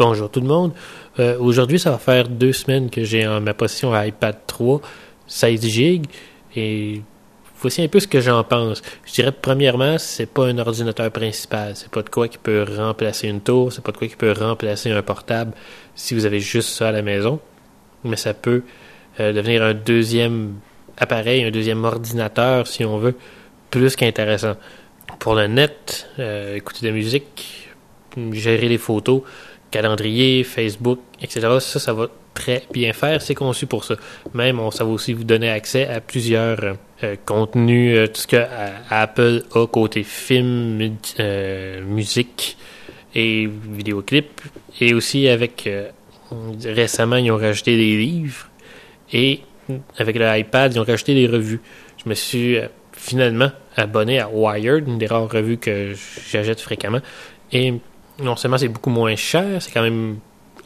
Bonjour tout le monde. Euh, aujourd'hui, ça va faire deux semaines que j'ai ma possession iPad 3, 16 GB, et voici un peu ce que j'en pense. Je dirais premièrement, c'est pas un ordinateur principal, c'est pas de quoi qui peut remplacer une tour, c'est pas de quoi qui peut remplacer un portable si vous avez juste ça à la maison, mais ça peut euh, devenir un deuxième appareil, un deuxième ordinateur si on veut, plus qu'intéressant. Pour le net, euh, écouter de la musique, gérer les photos, calendrier, Facebook, etc. Ça, ça va très bien faire. C'est conçu pour ça. Même, ça va aussi vous donner accès à plusieurs euh, contenus, euh, tout ce que Apple a côté film, euh, musique et vidéoclips. Et aussi avec, récemment, ils ont rajouté des livres. Et avec l'iPad, ils ont rajouté des revues. Je me suis finalement abonné à Wired, une des rares revues que j'achète fréquemment. Et non seulement c'est beaucoup moins cher, c'est quand même.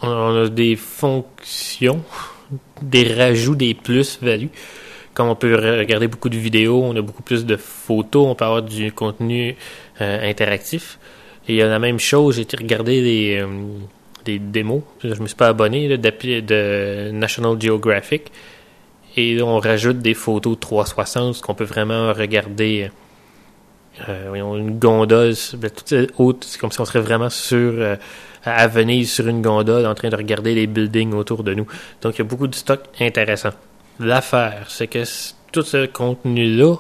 On a des fonctions, des rajouts, des plus-values. Comme on peut regarder beaucoup de vidéos, on a beaucoup plus de photos, on peut avoir du contenu euh, interactif. Et il y a la même chose, j'ai été regarder des, euh, des démos. Je me suis pas abonné de National Geographic. Et on rajoute des photos 360, ce qu'on peut vraiment regarder euh, une gondole, ben, haute, c'est comme si on serait vraiment sur euh, à Venise sur une gondole en train de regarder les buildings autour de nous. Donc il y a beaucoup de stock intéressant. L'affaire, c'est que tout ce contenu-là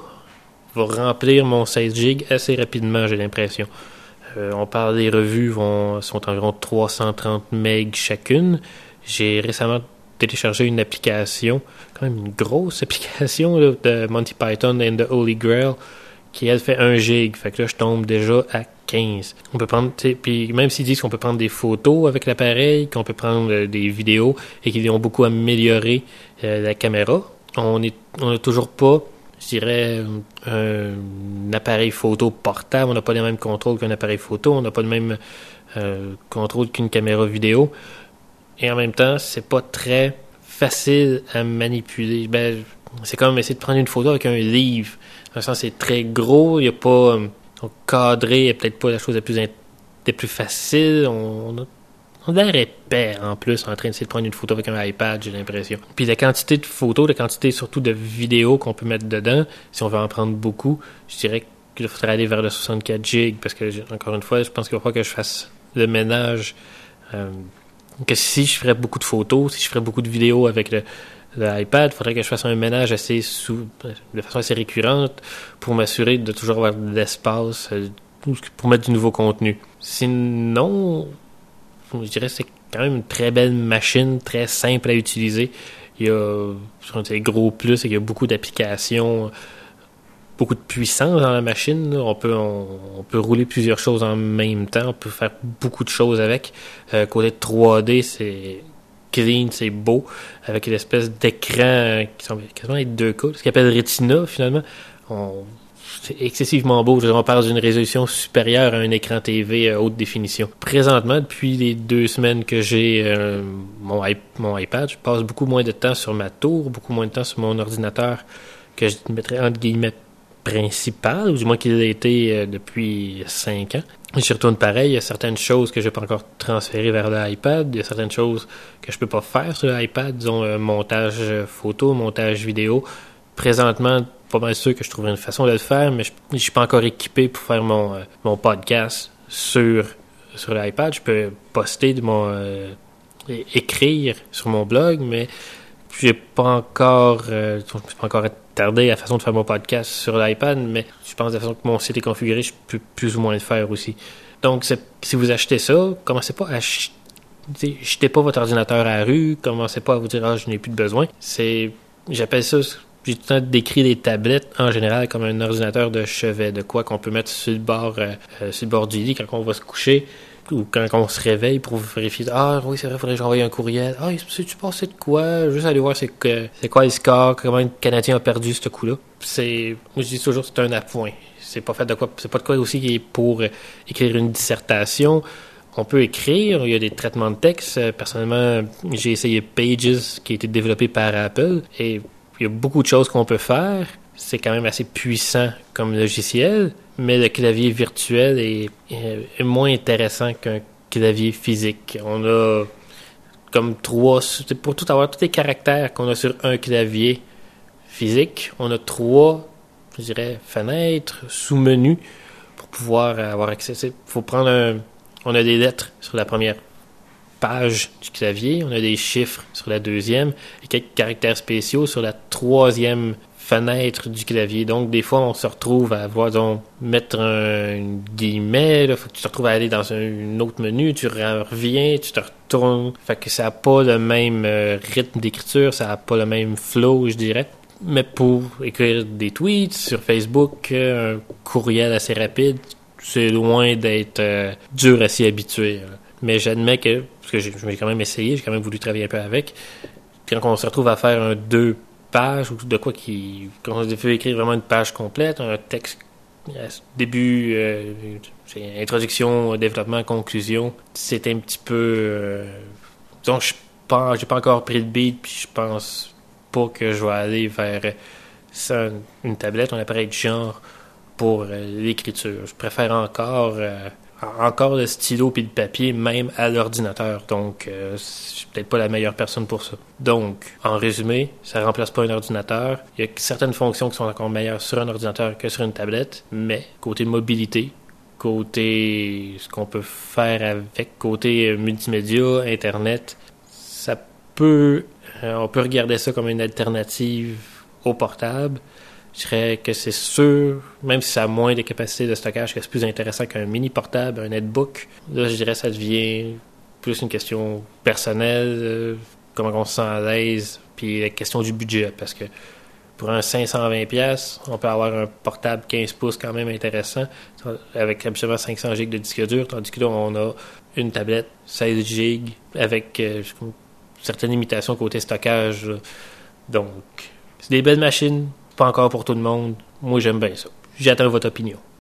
va remplir mon 16 gig assez rapidement, j'ai l'impression. Euh, on parle des revues vont, sont environ 330 MB chacune. J'ai récemment téléchargé une application, quand même une grosse application de Monty Python and the Holy Grail qui elle fait 1 gig. Fait que là, je tombe déjà à 15. On peut prendre, puis même s'ils disent qu'on peut prendre des photos avec l'appareil, qu'on peut prendre euh, des vidéos et qu'ils ont beaucoup amélioré euh, la caméra, on est, on n'a toujours pas, je dirais, un, appareil photo portable. On n'a pas les mêmes contrôles qu'un appareil photo. On n'a pas le même euh, contrôle qu'une caméra vidéo. Et en même temps, c'est pas très facile à manipuler. Ben, c'est comme essayer de prendre une photo avec un livre. Dans le sens, c'est très gros, il n'y a pas. Euh, cadré n'est peut-être pas la chose la plus, plus facile. On a l'air épais en plus en train d'essayer de prendre une photo avec un iPad, j'ai l'impression. Puis la quantité de photos, la quantité surtout de vidéos qu'on peut mettre dedans, si on veut en prendre beaucoup, je dirais qu'il faudrait aller vers le 64 GB parce que, encore une fois, je pense qu'il va falloir que je fasse le ménage. Euh, que si je ferais beaucoup de photos, si je ferais beaucoup de vidéos avec l'iPad, il faudrait que je fasse un ménage assez de façon assez récurrente pour m'assurer de toujours avoir de l'espace euh, pour mettre du nouveau contenu. Sinon, je dirais que c'est quand même une très belle machine, très simple à utiliser. Il y a des gros plus, il y a beaucoup d'applications, beaucoup de puissance dans la machine. On peut on, peut rouler plusieurs choses en même temps, on peut faire beaucoup de choses avec. Euh, côté 3D, c'est clean, c'est beau, avec une espèce d'écran qui sont quasiment les deux cas, ce qu'on appelle Retina finalement. c'est excessivement beau. On parle d'une résolution supérieure à un écran TV à haute définition. Présentement, depuis les deux semaines que j'ai euh, mon, iPad, je passe beaucoup moins de temps sur ma tour, beaucoup moins de temps sur mon ordinateur que je mettrais entre guillemets principal, ou du moins qu'il a été euh, depuis cinq ans. Je retourne pareil, il y a certaines choses que je n'ai pas encore transférées vers l'iPad, il y a certaines choses que je peux pas faire sur l'iPad, disons euh, montage photo, montage vidéo. Présentement, pas mal sûr que je trouverai une façon de le faire, mais je, ne suis pas encore équipé pour faire mon, euh, podcast sur, l'iPad. Je peux poster euh, écrire sur mon blog, mais j'ai pas encore euh, je pas encore tardé à la façon de faire mon podcast sur l'iPad, mais je pense que la façon que mon site est configuré, je peux plus ou moins le faire aussi. Donc, si vous achetez ça, commencez pas à jetez pas votre ordinateur à la rue, commencez pas à vous dire ah je n'ai plus de besoin. C'est j'appelle ça j'ai tout le temps décrit les tablettes en général comme un ordinateur de chevet, de quoi qu'on peut mettre sur le bord euh, euh, sur le bord du lit quand on va se coucher ou quand on se réveille pour vérifier ah oui c'est vrai faudrait que j'envoie un courriel. Ah tu pensais de quoi juste aller voir c'est quoi le score comment le Canadien a perdu ce coup là c'est moi je dis toujours c'est un appoint. C'est pas fait de quoi c'est pas de quoi aussi pour euh, écrire une dissertation. On peut écrire, il y a des traitements de texte. Personnellement, j'ai essayé Pages qui a été développé par Apple. Et il y a beaucoup de choses qu'on peut faire. C'est quand même assez puissant comme logiciel, mais le clavier virtuel est, moins intéressant qu'un clavier physique. On a comme trois, pour avoir tous les caractères qu'on a sur un clavier physique, on a trois, je dirais, fenêtres sous-menus pour pouvoir avoir accès. Il faut prendre un, on a des lettres sur la première page du clavier, on a des chiffres sur la deuxième et quelques caractères spéciaux sur la troisième fenêtre du clavier. Donc, des fois, on se retrouve à voir, donc, mettre un guillemet, tu te retrouves à aller dans un, autre menu, tu reviens, tu te retournes. Fait que ça n'a pas le même euh, rythme d'écriture, ça n'a pas le même flow, je dirais. Mais pour écrire des tweets sur Facebook, euh, un courriel assez rapide, c'est loin d'être euh, dur à s'y habituer. Mais j'admets que, parce que j'ai quand même essayé, j'ai quand même voulu travailler un peu avec, quand on se retrouve à faire un deux pages ou de quoi qui. Quand on veut écrire vraiment une page complète, un texte début, euh, introduction, développement, conclusion, c'est un petit peu. Euh, donc, je pense, j'ai pas encore pris le beat, puis je pense pas que je vais aller vers ça, une tablette, un appareil de genre pour euh, l'écriture. Je préfère encore encore le stylo puis le papier, même à l'ordinateur. Donc, euh, je suis peut-être pas la meilleure personne pour ça. Donc, en résumé, ça remplace pas un ordinateur. Il y a certaines fonctions qui sont encore meilleures sur un ordinateur que sur une tablette, mais côté mobilité, côté ce qu'on peut faire avec, côté euh, multimédia, Internet, ça peut, euh, on peut regarder ça comme une alternative au portable je dirais que c'est sûr, même si ça a moins de capacités de stockage, que c'est plus intéressant qu'un mini portable, un netbook. Là, je dirais que ça devient plus une question personnelle, euh, comment on se sent à l'aise, puis la question du budget, parce que pour un 520$, on peut avoir un portable 15 pouces quand même intéressant, avec absolument 500 GB de disque dur, tandis que là, on a une tablette 16 GB avec euh, certaines limitations côté stockage. Donc, c'est des belles machines, pas encore pour tout le monde. Moi, j'aime bien ça. J'attends votre opinion.